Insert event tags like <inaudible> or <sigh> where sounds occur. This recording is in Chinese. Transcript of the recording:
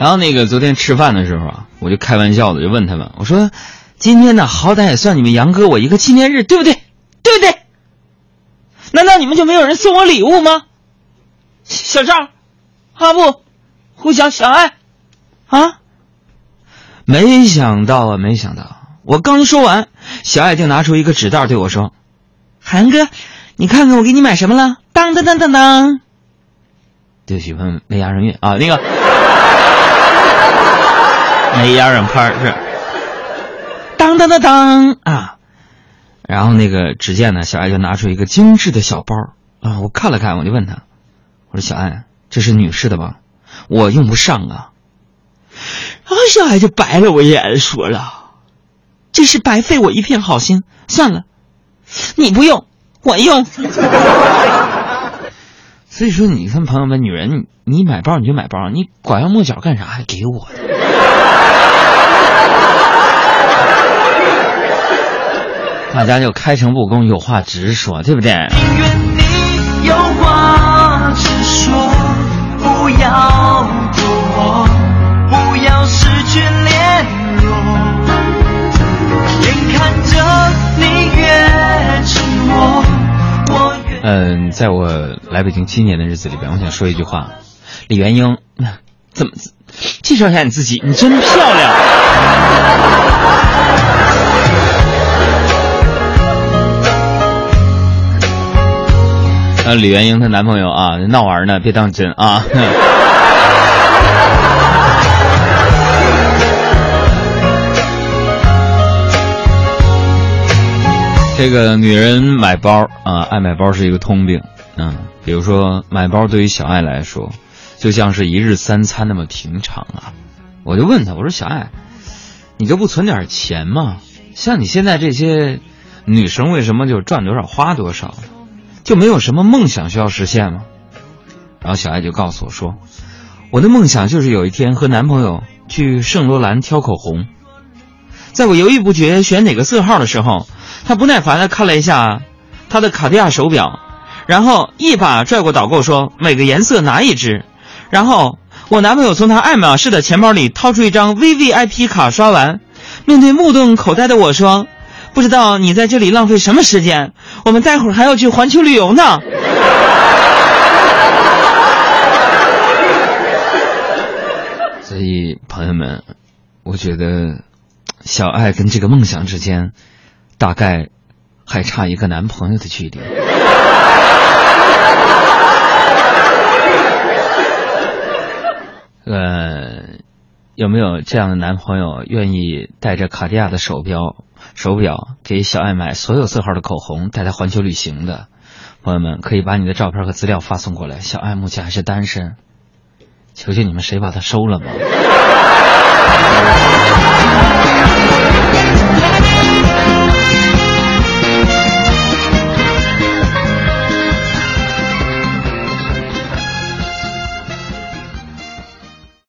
然后那个昨天吃饭的时候啊，我就开玩笑的就问他们，我说：“今天呢，好歹也算你们杨哥我一个纪念日，对不对？对不对？难道你们就没有人送我礼物吗？”小赵、阿布、胡小、小爱，啊！没想到啊，没想到，我刚说完，小爱就拿出一个纸袋对我说：“韩哥，你看看我给你买什么了？当当当当当。”对不起，朋友们，没押上韵啊，那个。没压上拍是，当当当当啊！然后那个只见呢，小爱就拿出一个精致的小包啊，我看了看，我就问他，我说小爱，这是女士的吧？我用不上啊。然后小爱就白了我一眼，说了，这是白费我一片好心，算了，你不用，我用。所以说，你看朋友们，女人，你买包你就买包，你拐弯抹角干啥？还给我 <laughs> 大家就开诚布公，有话直说，对不对？在我来北京七年的日子里边，我想说一句话：李元英，怎么介绍一下你自己？你真漂亮。<laughs> 李元英她男朋友啊，闹玩呢，别当真啊！<laughs> 这个女人买包啊，爱买包是一个通病。嗯，比如说买包对于小爱来说，就像是一日三餐那么平常啊。我就问她，我说小爱，你就不存点钱吗？像你现在这些女生，为什么就赚多少花多少？就没有什么梦想需要实现吗？然后小爱就告诉我说：“我的梦想就是有一天和男朋友去圣罗兰挑口红，在我犹豫不决选哪个色号的时候，他不耐烦地看了一下他的卡地亚手表，然后一把拽过导购说：每个颜色拿一只。然后我男朋友从他爱马仕的钱包里掏出一张 VVIP 卡，刷完，面对目瞪口呆的我说。”不知道你在这里浪费什么时间？我们待会儿还要去环球旅游呢。所以，朋友们，我觉得小爱跟这个梦想之间，大概还差一个男朋友的距离。<laughs> 呃，有没有这样的男朋友愿意带着卡地亚的手表？手表给小爱买所有色号的口红，带她环球旅行的朋友们，可以把你的照片和资料发送过来。小爱目前还是单身，求求你们谁把她收了吧。